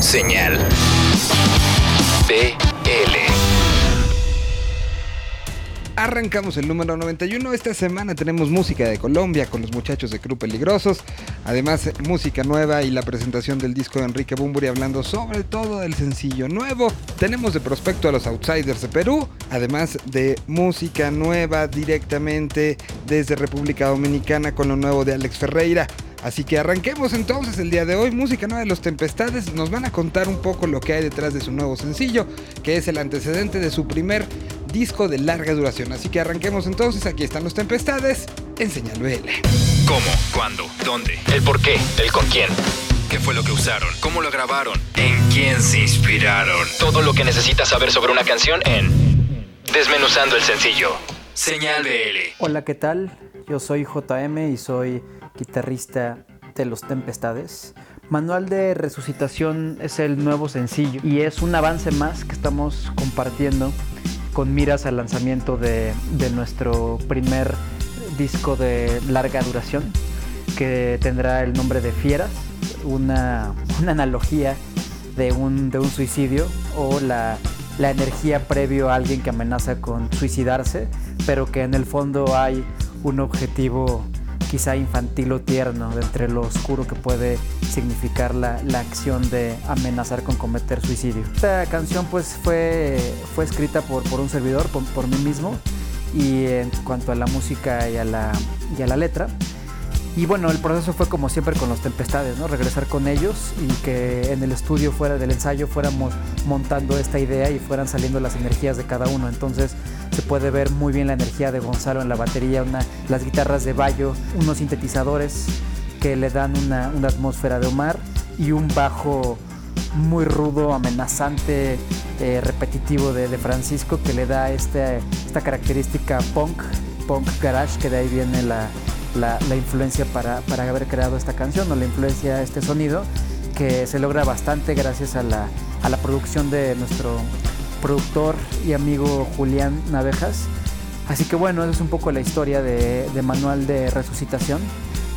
Señal. BL. Arrancamos el número 91. Esta semana tenemos música de Colombia con los muchachos de Club Peligrosos. Además, música nueva y la presentación del disco de Enrique Bumburi hablando sobre todo del sencillo nuevo. Tenemos de prospecto a los Outsiders de Perú. Además de música nueva directamente desde República Dominicana con lo nuevo de Alex Ferreira. Así que arranquemos entonces el día de hoy. Música Nueva de los Tempestades nos van a contar un poco lo que hay detrás de su nuevo sencillo, que es el antecedente de su primer disco de larga duración. Así que arranquemos entonces. Aquí están los Tempestades en Señal BL. ¿Cómo? ¿Cuándo? ¿Dónde? ¿El por qué? ¿El con quién? ¿Qué fue lo que usaron? ¿Cómo lo grabaron? ¿En quién se inspiraron? Todo lo que necesitas saber sobre una canción en Desmenuzando el sencillo. Señal BL. Hola, ¿qué tal? Yo soy JM y soy guitarrista de Los Tempestades. Manual de Resucitación es el nuevo sencillo y es un avance más que estamos compartiendo con miras al lanzamiento de, de nuestro primer disco de larga duración que tendrá el nombre de Fieras, una, una analogía de un, de un suicidio o la, la energía previo a alguien que amenaza con suicidarse, pero que en el fondo hay un objetivo quizá infantil o tierno, de entre lo oscuro que puede significar la, la, acción de amenazar con cometer suicidio. Esta canción pues fue, fue escrita por, por un servidor, por, por, mí mismo, y en cuanto a la música y a la, y a la letra, y bueno, el proceso fue como siempre con los Tempestades, ¿no? Regresar con ellos y que en el estudio fuera del ensayo fuéramos montando esta idea y fueran saliendo las energías de cada uno. Entonces se puede ver muy bien la energía de Gonzalo en la batería, una, las guitarras de Bayo, unos sintetizadores que le dan una, una atmósfera de Omar y un bajo muy rudo, amenazante, eh, repetitivo de, Francisco que le da este, esta característica punk, punk garage, que de ahí viene la, la, la, influencia para, para, haber creado esta canción o la influencia, este sonido, que se logra bastante gracias a la, a la producción de nuestro productor y amigo Julián Navejas. Así que bueno, esa es un poco la historia de, de Manual de Resucitación.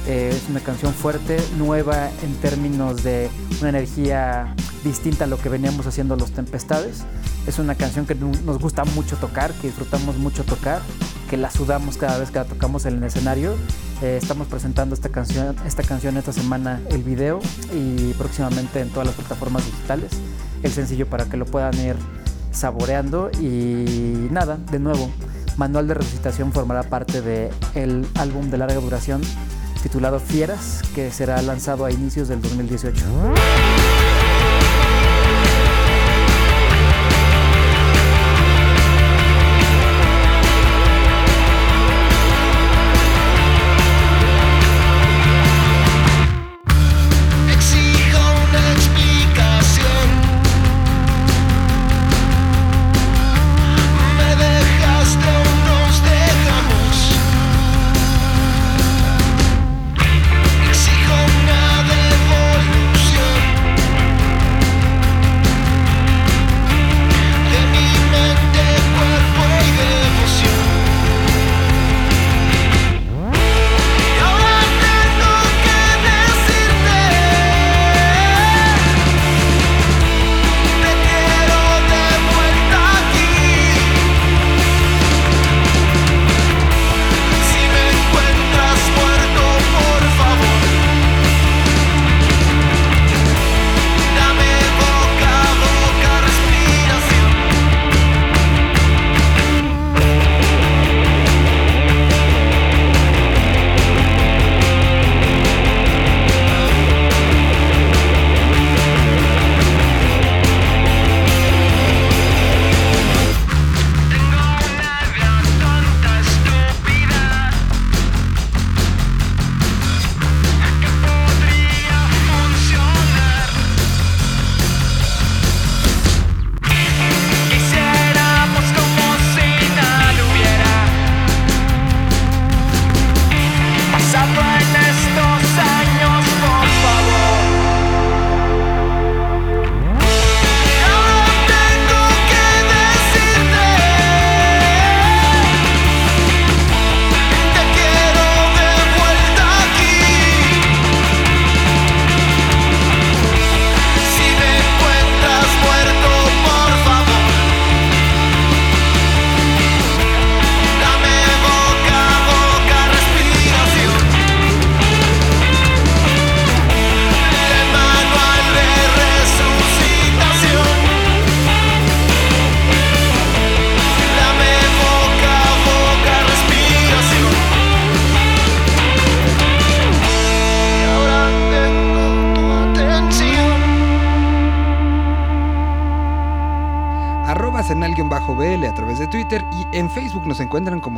Eh, es una canción fuerte, nueva en términos de una energía distinta a lo que veníamos haciendo los Tempestades. Es una canción que nos gusta mucho tocar, que disfrutamos mucho tocar, que la sudamos cada vez que la tocamos en el escenario. Eh, estamos presentando esta canción, esta canción esta semana, el video y próximamente en todas las plataformas digitales. El sencillo para que lo puedan ir saboreando y nada, de nuevo, Manual de Resucitación formará parte del el álbum de larga duración titulado Fieras, que será lanzado a inicios del 2018.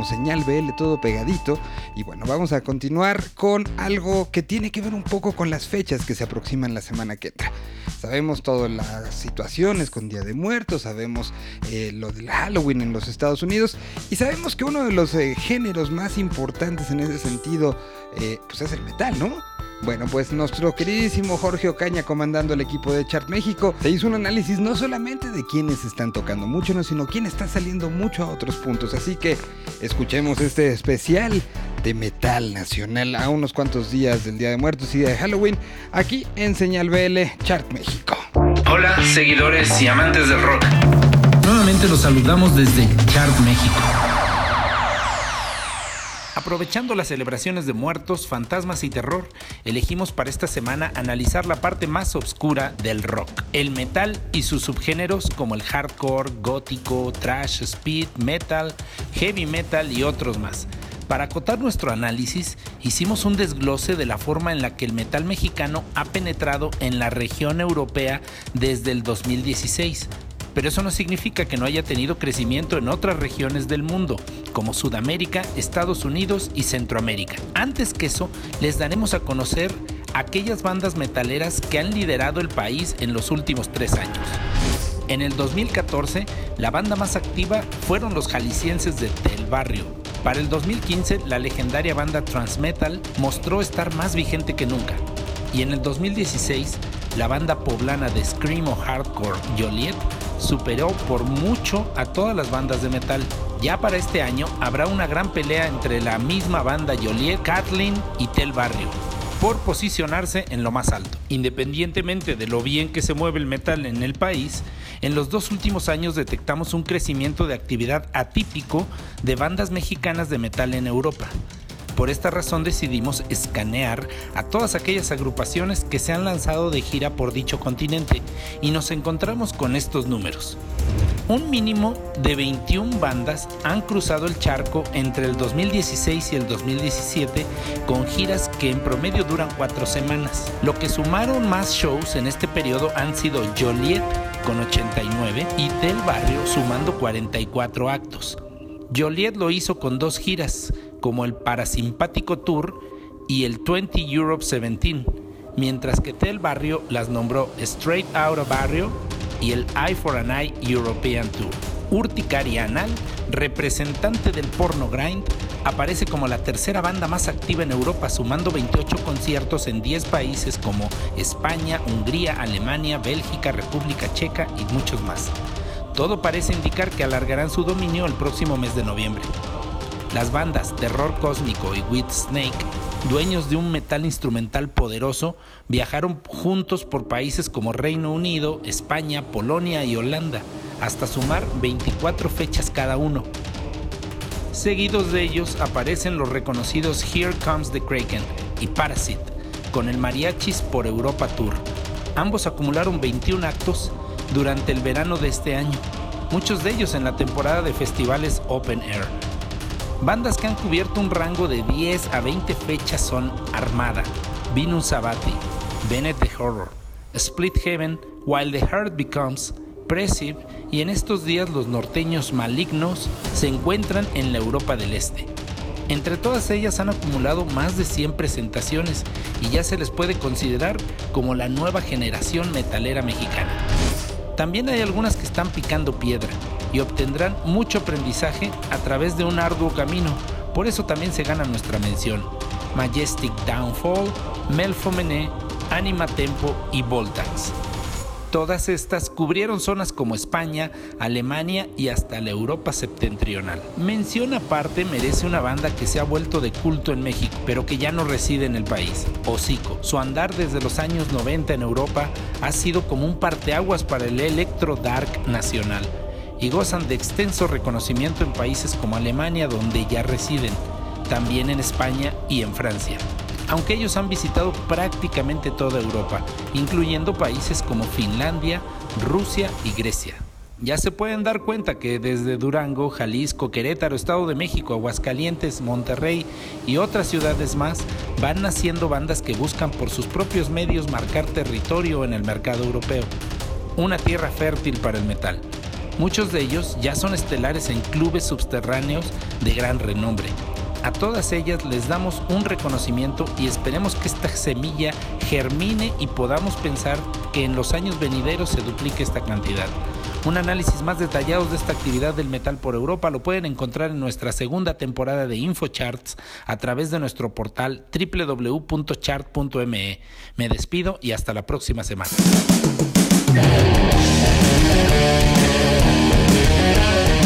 Señal BL todo pegadito. Y bueno, vamos a continuar con algo que tiene que ver un poco con las fechas que se aproximan la semana que entra. Sabemos todas las situaciones con Día de Muertos, sabemos eh, lo del Halloween en los Estados Unidos y sabemos que uno de los eh, géneros más importantes en ese sentido eh, pues es el metal, ¿no? Bueno, pues nuestro queridísimo Jorge Ocaña, comandando el equipo de Chart México, se hizo un análisis no solamente de quiénes están tocando mucho, no, sino quién está saliendo mucho a otros puntos. Así que escuchemos este especial de metal nacional a unos cuantos días del Día de Muertos y de Halloween, aquí en Señal BL Chart México. Hola, seguidores y amantes del rock. Nuevamente los saludamos desde Chart México. Aprovechando las celebraciones de muertos, fantasmas y terror, elegimos para esta semana analizar la parte más oscura del rock, el metal y sus subgéneros como el hardcore, gótico, trash, speed, metal, heavy metal y otros más. Para acotar nuestro análisis, hicimos un desglose de la forma en la que el metal mexicano ha penetrado en la región europea desde el 2016, pero eso no significa que no haya tenido crecimiento en otras regiones del mundo, como Sudamérica, Estados Unidos y Centroamérica. Antes que eso, les daremos a conocer aquellas bandas metaleras que han liderado el país en los últimos tres años. En el 2014, la banda más activa fueron los jaliscienses de Del Barrio. Para el 2015, la legendaria banda Transmetal mostró estar más vigente que nunca. Y en el 2016, la banda poblana de Scream o Hardcore Joliet superó por mucho a todas las bandas de metal. Ya para este año habrá una gran pelea entre la misma banda Joliet, Kathleen y Tel Barrio por posicionarse en lo más alto. Independientemente de lo bien que se mueve el metal en el país, en los dos últimos años detectamos un crecimiento de actividad atípico de bandas mexicanas de metal en Europa. Por esta razón decidimos escanear a todas aquellas agrupaciones que se han lanzado de gira por dicho continente y nos encontramos con estos números. Un mínimo de 21 bandas han cruzado el charco entre el 2016 y el 2017 con giras que en promedio duran cuatro semanas. Lo que sumaron más shows en este periodo han sido Joliet con 89 y Del Barrio sumando 44 actos. Joliet lo hizo con dos giras, como el Parasimpático Tour y el 20 Europe 17, mientras que Tel Barrio las nombró Straight Out of Barrio y el Eye for an Eye European Tour. Urticaria Anal, representante del porno grind, aparece como la tercera banda más activa en Europa, sumando 28 conciertos en 10 países como España, Hungría, Alemania, Bélgica, República Checa y muchos más. Todo parece indicar que alargarán su dominio el próximo mes de noviembre. Las bandas Terror Cósmico y With Snake, dueños de un metal instrumental poderoso, viajaron juntos por países como Reino Unido, España, Polonia y Holanda, hasta sumar 24 fechas cada uno. Seguidos de ellos aparecen los reconocidos Here Comes the Kraken y Parasite, con el Mariachis por Europa Tour. Ambos acumularon 21 actos durante el verano de este año, muchos de ellos en la temporada de festivales Open Air. Bandas que han cubierto un rango de 10 a 20 fechas son Armada, Venus Sabati, Bennett the Horror, Split Heaven, While the Heart Becomes, Pressive y en estos días los norteños malignos se encuentran en la Europa del Este. Entre todas ellas han acumulado más de 100 presentaciones y ya se les puede considerar como la nueva generación metalera mexicana. También hay algunas que están picando piedra y obtendrán mucho aprendizaje a través de un arduo camino, por eso también se gana nuestra mención. Majestic Downfall, Melfomene, Anima Tempo y Voltax. Todas estas cubrieron zonas como España, Alemania y hasta la Europa septentrional. Mención aparte merece una banda que se ha vuelto de culto en México, pero que ya no reside en el país, Hocico. Su andar desde los años 90 en Europa ha sido como un parteaguas para el electro dark nacional y gozan de extenso reconocimiento en países como Alemania donde ya residen, también en España y en Francia aunque ellos han visitado prácticamente toda Europa, incluyendo países como Finlandia, Rusia y Grecia. Ya se pueden dar cuenta que desde Durango, Jalisco, Querétaro, Estado de México, Aguascalientes, Monterrey y otras ciudades más van naciendo bandas que buscan por sus propios medios marcar territorio en el mercado europeo. Una tierra fértil para el metal. Muchos de ellos ya son estelares en clubes subterráneos de gran renombre. A todas ellas les damos un reconocimiento y esperemos que esta semilla germine y podamos pensar que en los años venideros se duplique esta cantidad. Un análisis más detallado de esta actividad del metal por Europa lo pueden encontrar en nuestra segunda temporada de InfoCharts a través de nuestro portal www.chart.me. Me despido y hasta la próxima semana. Que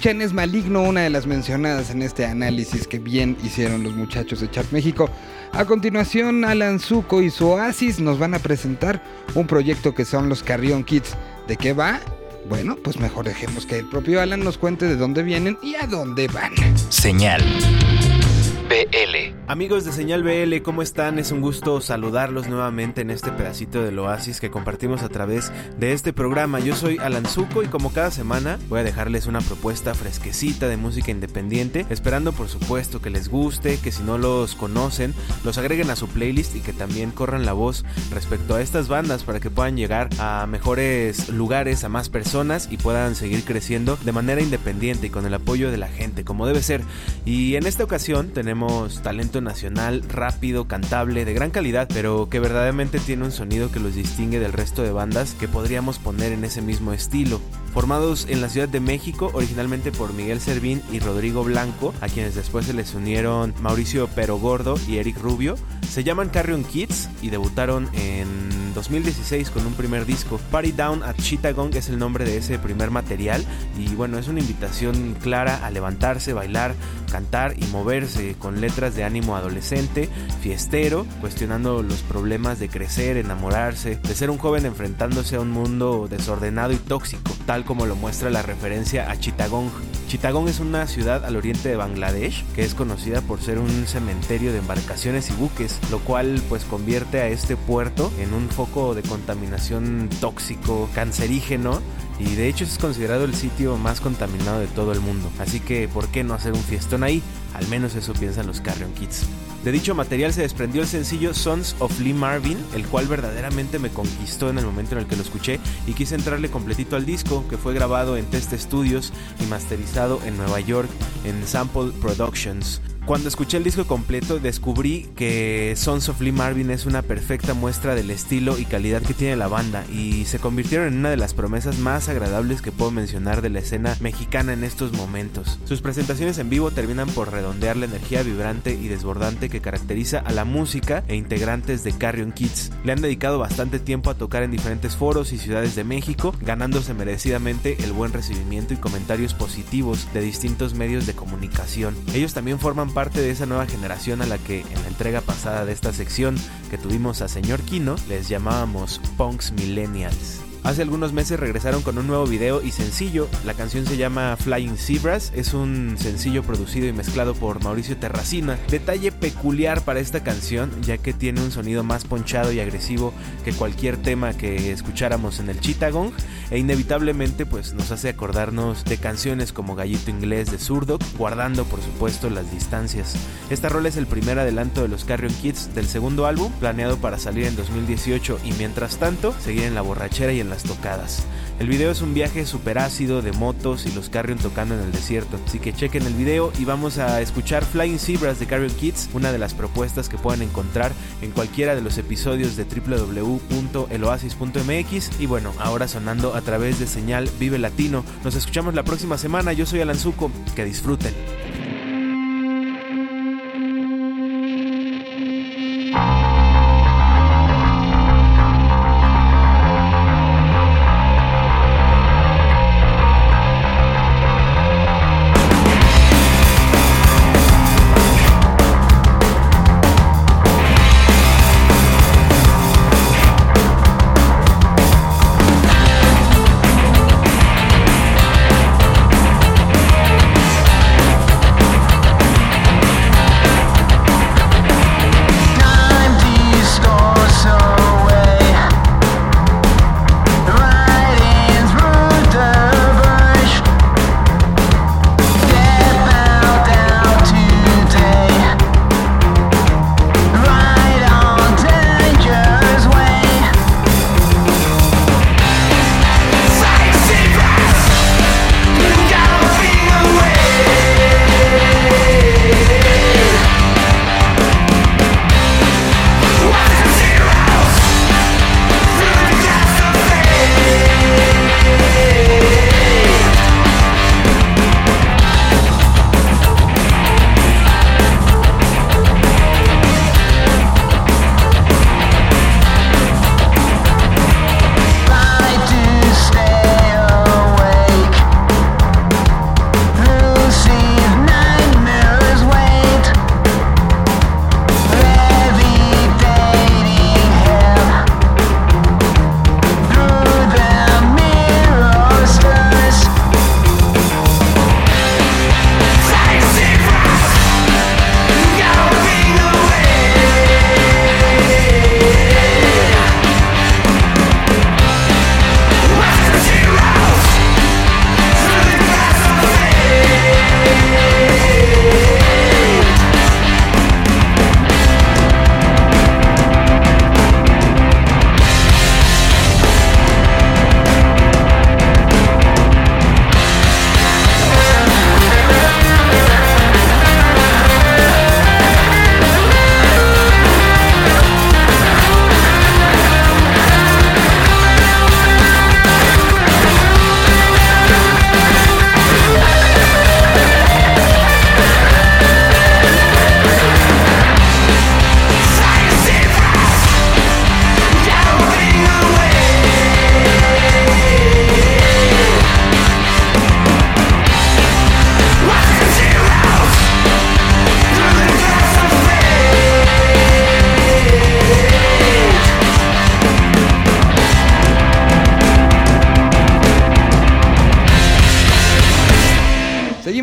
escuchan es Maligno, una de las mencionadas en este análisis que bien hicieron los muchachos de Chart México. A continuación, Alan Zuko y su Oasis nos van a presentar un proyecto que son los Carrion Kids. ¿De qué va? Bueno, pues mejor dejemos que el propio Alan nos cuente de dónde vienen y a dónde van. Señal. BL. Amigos de Señal BL, ¿cómo están? Es un gusto saludarlos nuevamente en este pedacito del oasis que compartimos a través de este programa. Yo soy Alan Zuko y como cada semana voy a dejarles una propuesta fresquecita de música independiente, esperando por supuesto que les guste, que si no los conocen, los agreguen a su playlist y que también corran la voz respecto a estas bandas para que puedan llegar a mejores lugares, a más personas y puedan seguir creciendo de manera independiente y con el apoyo de la gente, como debe ser. Y en esta ocasión tenemos talento nacional rápido, cantable, de gran calidad, pero que verdaderamente tiene un sonido que los distingue del resto de bandas que podríamos poner en ese mismo estilo. Formados en la Ciudad de México, originalmente por Miguel Servín y Rodrigo Blanco, a quienes después se les unieron Mauricio Pero Gordo y Eric Rubio, se llaman Carrion Kids y debutaron en 2016 con un primer disco. Party Down at Chittagong es el nombre de ese primer material y bueno, es una invitación clara a levantarse, bailar, cantar y moverse con letras de ánimo adolescente, fiestero, cuestionando los problemas de crecer, enamorarse, de ser un joven enfrentándose a un mundo desordenado y tóxico, como lo muestra la referencia a Chittagong. Chittagong es una ciudad al oriente de Bangladesh que es conocida por ser un cementerio de embarcaciones y buques, lo cual pues convierte a este puerto en un foco de contaminación tóxico, cancerígeno y de hecho es considerado el sitio más contaminado de todo el mundo. Así que, ¿por qué no hacer un fiestón ahí? Al menos eso piensan los Carrion Kids. De dicho material se desprendió el sencillo Sons of Lee Marvin, el cual verdaderamente me conquistó en el momento en el que lo escuché y quise entrarle completito al disco, que fue grabado en Test Studios y masterizado en Nueva York en Sample Productions. Cuando escuché el disco completo descubrí que Sons of Lee Marvin es una perfecta muestra del estilo y calidad que tiene la banda y se convirtieron en una de las promesas más agradables que puedo mencionar de la escena mexicana en estos momentos. Sus presentaciones en vivo terminan por redondear la energía vibrante y desbordante que caracteriza a la música e integrantes de Carrion Kids. Le han dedicado bastante tiempo a tocar en diferentes foros y ciudades de México, ganándose merecidamente el buen recibimiento y comentarios positivos de distintos medios de comunicación. Ellos también forman parte de esa nueva generación a la que en la entrega pasada de esta sección que tuvimos a señor Kino les llamábamos punks millennials. Hace algunos meses regresaron con un nuevo video y sencillo. La canción se llama Flying Zebras. Es un sencillo producido y mezclado por Mauricio Terracina. Detalle peculiar para esta canción, ya que tiene un sonido más ponchado y agresivo que cualquier tema que escucháramos en el Chittagong. E inevitablemente, pues nos hace acordarnos de canciones como Gallito Inglés de Zurdo, guardando por supuesto las distancias. Esta rol es el primer adelanto de los Carrion Kids del segundo álbum, planeado para salir en 2018 y mientras tanto, seguir en la borrachera y en las tocadas. El video es un viaje super ácido de motos y los Carrion tocando en el desierto. Así que chequen el video y vamos a escuchar Flying Zebras de Carrion Kids, una de las propuestas que pueden encontrar en cualquiera de los episodios de www.eloasis.mx. Y bueno, ahora sonando a través de señal Vive Latino. Nos escuchamos la próxima semana. Yo soy Alan Zuko. Que disfruten.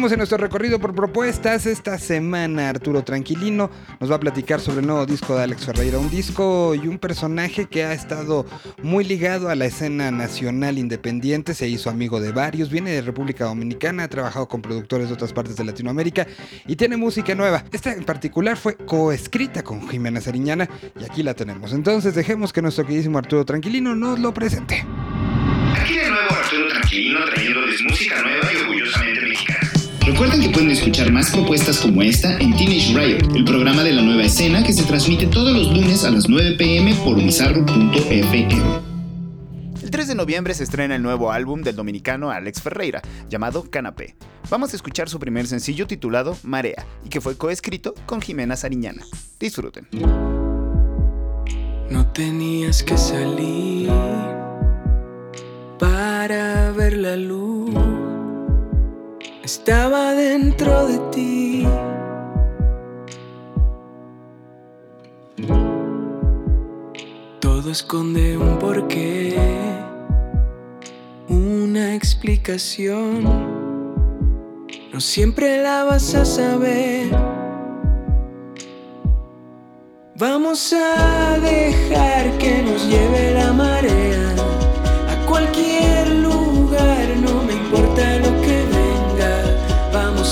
En nuestro recorrido por propuestas. Esta semana Arturo Tranquilino nos va a platicar sobre el nuevo disco de Alex Ferreira, un disco y un personaje que ha estado muy ligado a la escena nacional independiente, se hizo amigo de varios, viene de República Dominicana, ha trabajado con productores de otras partes de Latinoamérica y tiene música nueva. Esta en particular fue coescrita con Jimena Sariñana y aquí la tenemos. Entonces dejemos que nuestro queridísimo Arturo Tranquilino nos lo presente. Aquí de nuevo Arturo Tranquilino trayéndoles música nueva y orgullosamente mexicana. Recuerden que pueden escuchar más propuestas como esta en Teenage Riot, el programa de la nueva escena que se transmite todos los lunes a las 9 pm por bizarro.fm. El 3 de noviembre se estrena el nuevo álbum del dominicano Alex Ferreira, llamado Canapé. Vamos a escuchar su primer sencillo titulado Marea, y que fue coescrito con Jimena Sariñana. Disfruten. No tenías que salir para ver la luz estaba dentro de ti. Todo esconde un porqué, una explicación. No siempre la vas a saber. Vamos a dejar que nos lleve la marea a cualquier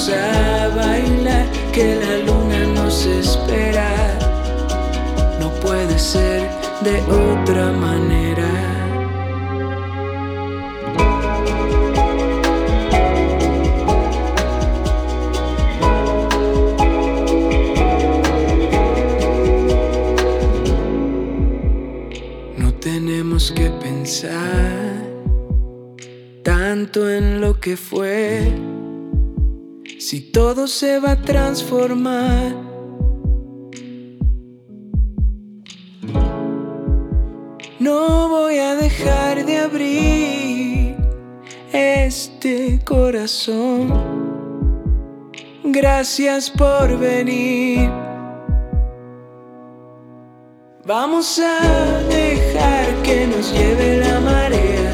a bailar, que la luna nos espera. No puede ser de otra manera. No tenemos que pensar tanto en lo que fue si todo se va a transformar. No voy a dejar de abrir este corazón. Gracias por venir. Vamos a dejar que nos lleve la marea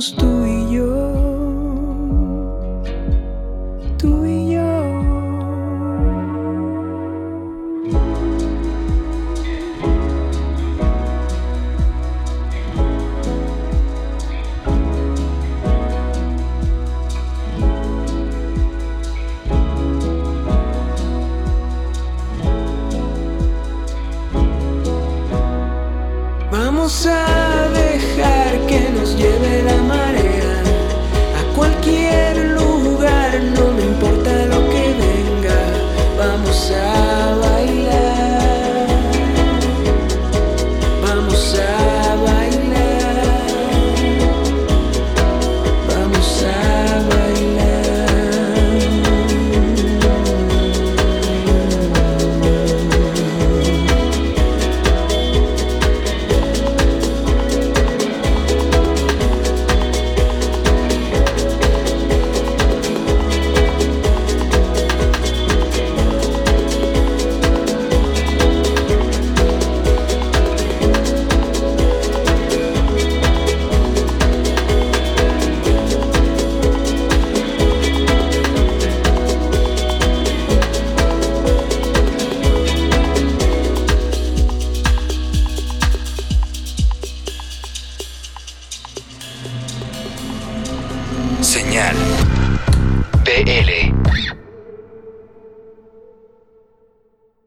tú y yo.